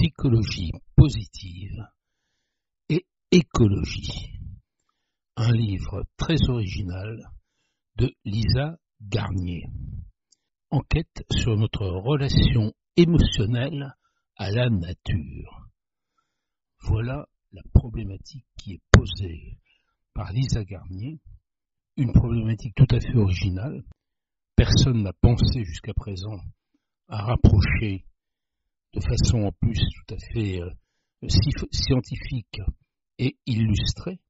psychologie positive et écologie. Un livre très original de Lisa Garnier. Enquête sur notre relation émotionnelle à la nature. Voilà la problématique qui est posée par Lisa Garnier, une problématique tout à fait originale. Personne n'a pensé jusqu'à présent à rapprocher de façon en plus tout à fait euh, scientifique et illustrée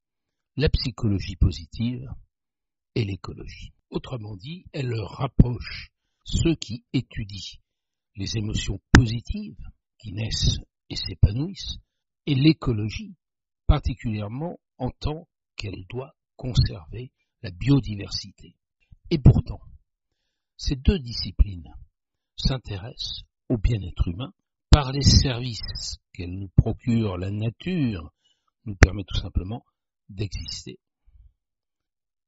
la psychologie positive et l'écologie. Autrement dit, elle rapproche ceux qui étudient les émotions positives qui naissent et s'épanouissent et l'écologie, particulièrement en tant qu'elle doit conserver la biodiversité. Et pourtant, ces deux disciplines s'intéressent au bien-être humain par les services qu'elle nous procure, la nature nous permet tout simplement d'exister.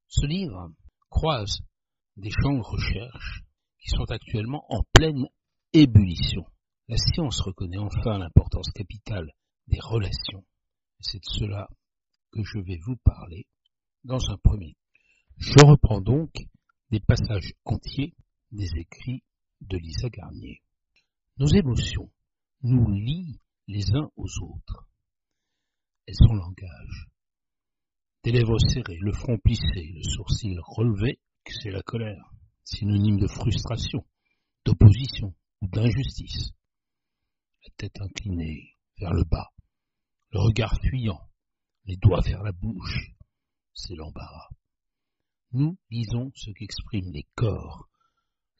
Ce livre croise des champs de recherche qui sont actuellement en pleine ébullition. La science reconnaît enfin l'importance capitale des relations. C'est de cela que je vais vous parler dans un premier. Je reprends donc des passages entiers des écrits de Lisa Garnier. Nos émotions nous lient les uns aux autres. Elles sont langage. Des lèvres serrées, le front plissé, le sourcil relevé, c'est la colère, synonyme de frustration, d'opposition ou d'injustice. La tête inclinée vers le bas, le regard fuyant, les doigts vers la bouche, c'est l'embarras. Nous lisons ce qu'expriment les corps,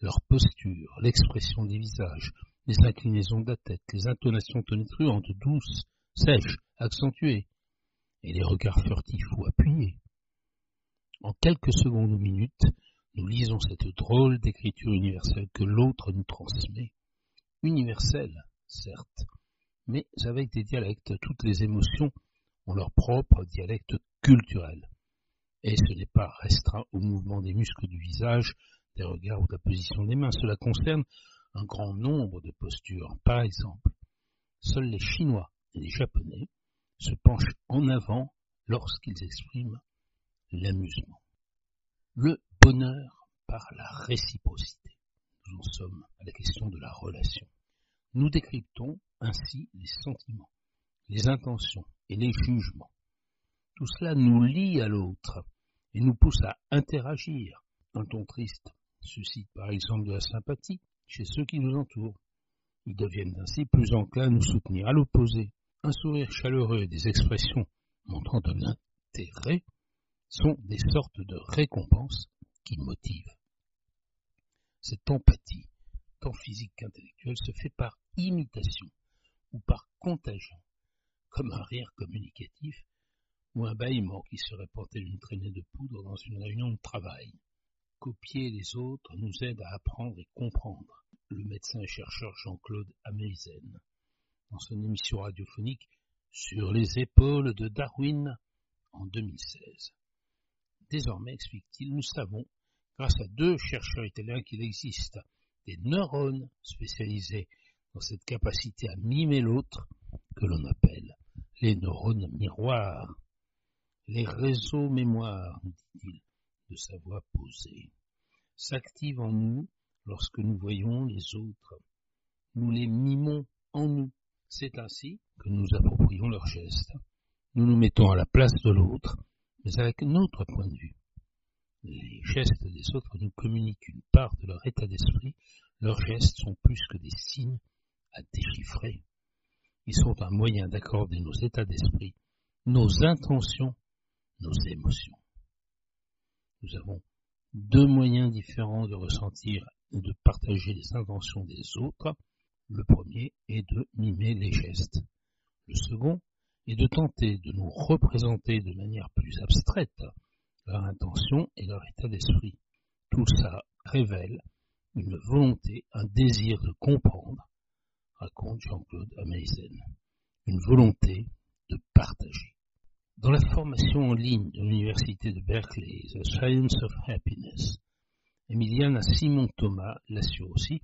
leur posture, l'expression des visages, les inclinaisons de la tête, les intonations tonitruantes, douces, sèches, accentuées, et les regards furtifs ou appuyés. En quelques secondes ou minutes, nous lisons cette drôle d'écriture universelle que l'autre nous transmet. Universelle, certes, mais avec des dialectes. Toutes les émotions ont leur propre dialecte culturel. Et ce n'est pas restreint au mouvement des muscles du visage, des regards ou de la position des mains. Cela concerne un grand nombre de postures. Par exemple, seuls les Chinois et les Japonais se penchent en avant lorsqu'ils expriment l'amusement. Le bonheur par la réciprocité. Nous en sommes à la question de la relation. Nous décryptons ainsi les sentiments, les intentions et les jugements. Tout cela nous lie à l'autre et nous pousse à interagir. Un ton triste suscite par exemple de la sympathie, chez ceux qui nous entourent. Ils deviennent ainsi plus enclins à nous soutenir. À l'opposé, un sourire chaleureux et des expressions montrant de l'intérêt sont des sortes de récompenses qui motivent. Cette empathie, tant physique qu'intellectuelle, se fait par imitation ou par contagion, comme un rire communicatif ou un bâillement qui serait porté d'une traînée de poudre dans une réunion de travail. Copier les autres nous aide à apprendre et comprendre le médecin et chercheur Jean-Claude Ameisen, dans son émission radiophonique Sur les épaules de Darwin en 2016. Désormais, explique-t-il, nous savons, grâce à deux chercheurs italiens, qu'il existe des neurones spécialisés dans cette capacité à mimer l'autre que l'on appelle les neurones miroirs, les réseaux mémoire, dit-il, de sa voix posée, s'activent en nous lorsque nous voyons les autres. Nous les mimons en nous. C'est ainsi que nous approprions leurs gestes. Nous nous mettons à la place de l'autre, mais avec notre point de vue. Les gestes des autres nous communiquent une part de leur état d'esprit. Leurs gestes sont plus que des signes à déchiffrer. Ils sont un moyen d'accorder nos états d'esprit, nos intentions, nos émotions. Nous avons deux moyens différents de ressentir de partager les inventions des autres. Le premier est de mimer les gestes. Le second est de tenter de nous représenter de manière plus abstraite leur intention et leur état d'esprit. Tout ça révèle une volonté, un désir de comprendre, raconte Jean-Claude Ameisen, une volonté de partager. Dans la formation en ligne de l'Université de Berkeley, The Science of Happiness, Emiliane Simon Thomas l'assure aussi,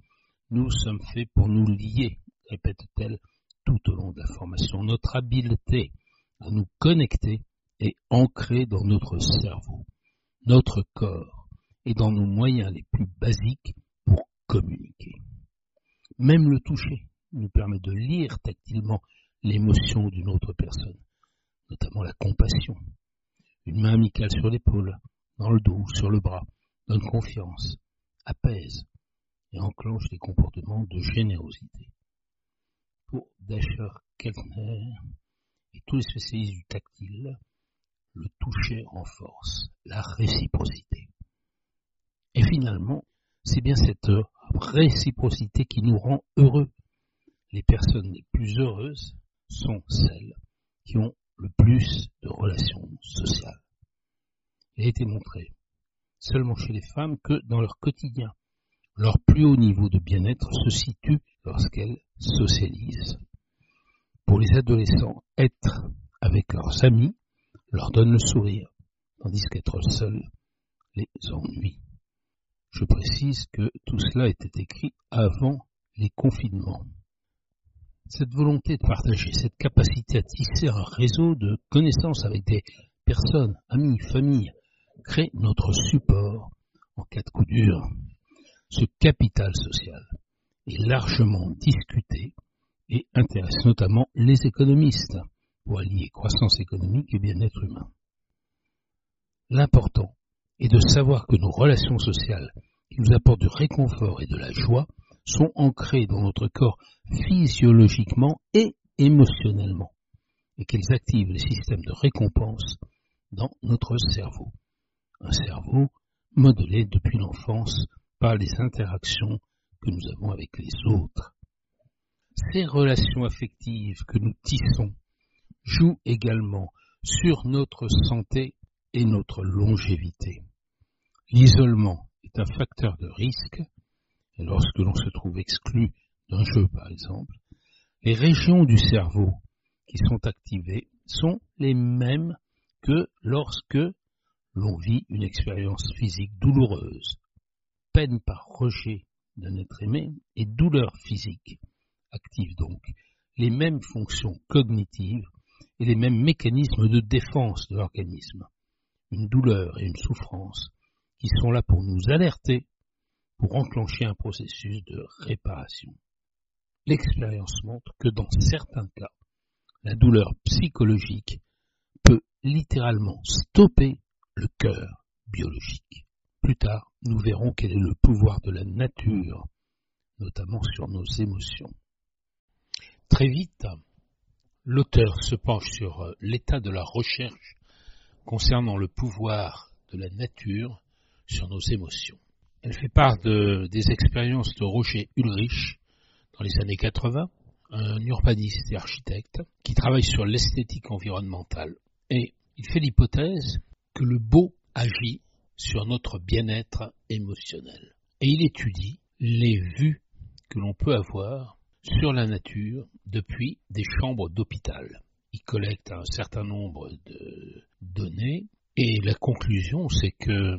nous sommes faits pour nous lier, répète-t-elle, tout au long de la formation. Notre habileté à nous connecter est ancrée dans notre cerveau, notre corps et dans nos moyens les plus basiques pour communiquer. Même le toucher nous permet de lire tactilement l'émotion d'une autre personne, notamment la compassion. Une main amicale sur l'épaule, dans le dos, sur le bras, donne confiance, apaise et enclenche des comportements de générosité. Pour Dasher Keltner et tous les spécialistes du tactile, le toucher renforce la réciprocité. Et finalement, c'est bien cette réciprocité qui nous rend heureux. Les personnes les plus heureuses sont celles qui ont le plus de relations sociales. Il a été montré seulement chez les femmes que dans leur quotidien, leur plus haut niveau de bien-être se situe lorsqu'elles socialisent. Pour les adolescents, être avec leurs amis leur donne le sourire, tandis qu'être seul les ennuie. Je précise que tout cela était écrit avant les confinements. Cette volonté de partager, cette capacité à tisser un réseau de connaissances avec des personnes, amis, familles, crée notre support en cas de coup dur. Ce capital social est largement discuté et intéresse notamment les économistes pour allier croissance économique et bien-être humain. L'important est de savoir que nos relations sociales qui nous apportent du réconfort et de la joie sont ancrées dans notre corps physiologiquement et émotionnellement et qu'elles activent les systèmes de récompense dans notre cerveau. Un cerveau modelé depuis l'enfance par les interactions que nous avons avec les autres. Ces relations affectives que nous tissons jouent également sur notre santé et notre longévité. L'isolement est un facteur de risque, et lorsque l'on se trouve exclu d'un jeu par exemple, les régions du cerveau qui sont activées sont les mêmes que lorsque l'on vit une expérience physique douloureuse, peine par rejet d'un être aimé et douleur physique active donc les mêmes fonctions cognitives et les mêmes mécanismes de défense de l'organisme. Une douleur et une souffrance qui sont là pour nous alerter, pour enclencher un processus de réparation. L'expérience montre que dans certains cas, la douleur psychologique peut littéralement stopper le cœur biologique. Plus tard, nous verrons quel est le pouvoir de la nature, notamment sur nos émotions. Très vite, l'auteur se penche sur euh, l'état de la recherche concernant le pouvoir de la nature sur nos émotions. Elle fait part de, des expériences de Roger Ulrich dans les années 80, un urbaniste et architecte qui travaille sur l'esthétique environnementale. Et il fait l'hypothèse que le beau agit sur notre bien-être émotionnel. Et il étudie les vues que l'on peut avoir sur la nature depuis des chambres d'hôpital. Il collecte un certain nombre de données et la conclusion c'est que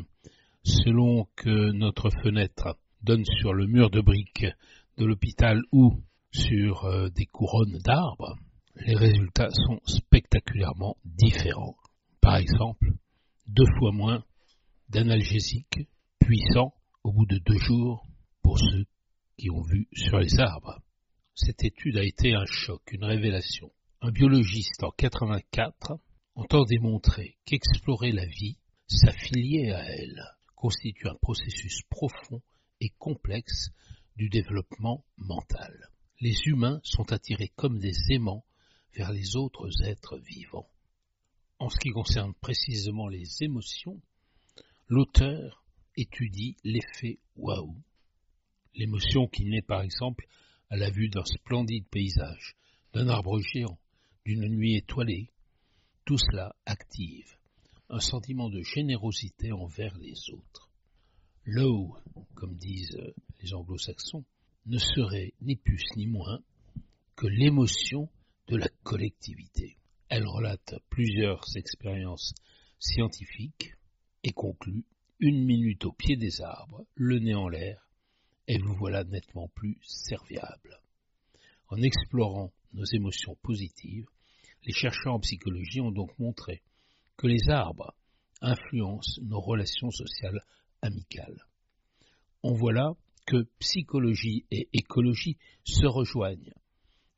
selon que notre fenêtre donne sur le mur de briques de l'hôpital ou sur euh, des couronnes d'arbres, les résultats sont spectaculairement différents. Par exemple, deux fois moins d'analgésiques puissants au bout de deux jours pour ceux qui ont vu sur les arbres. Cette étude a été un choc, une révélation. Un biologiste en 84 entend démontrer qu'explorer la vie, s'affilier à elle, constitue un processus profond et complexe du développement mental. Les humains sont attirés comme des aimants vers les autres êtres vivants. En ce qui concerne précisément les émotions, l'auteur étudie l'effet waouh. L'émotion qui naît par exemple à la vue d'un splendide paysage, d'un arbre géant, d'une nuit étoilée. Tout cela active un sentiment de générosité envers les autres. L'eau, comme disent les anglo-saxons, ne serait ni plus ni moins que l'émotion de la collectivité. Elle relate plusieurs expériences scientifiques et conclut une minute au pied des arbres, le nez en l'air, et vous voilà nettement plus serviable. En explorant nos émotions positives, les chercheurs en psychologie ont donc montré que les arbres influencent nos relations sociales amicales. On voit là que psychologie et écologie se rejoignent.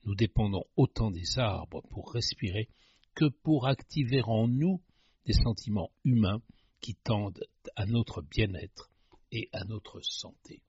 Nous dépendons autant des arbres pour respirer que pour activer en nous des sentiments humains qui tendent à notre bien-être et à notre santé.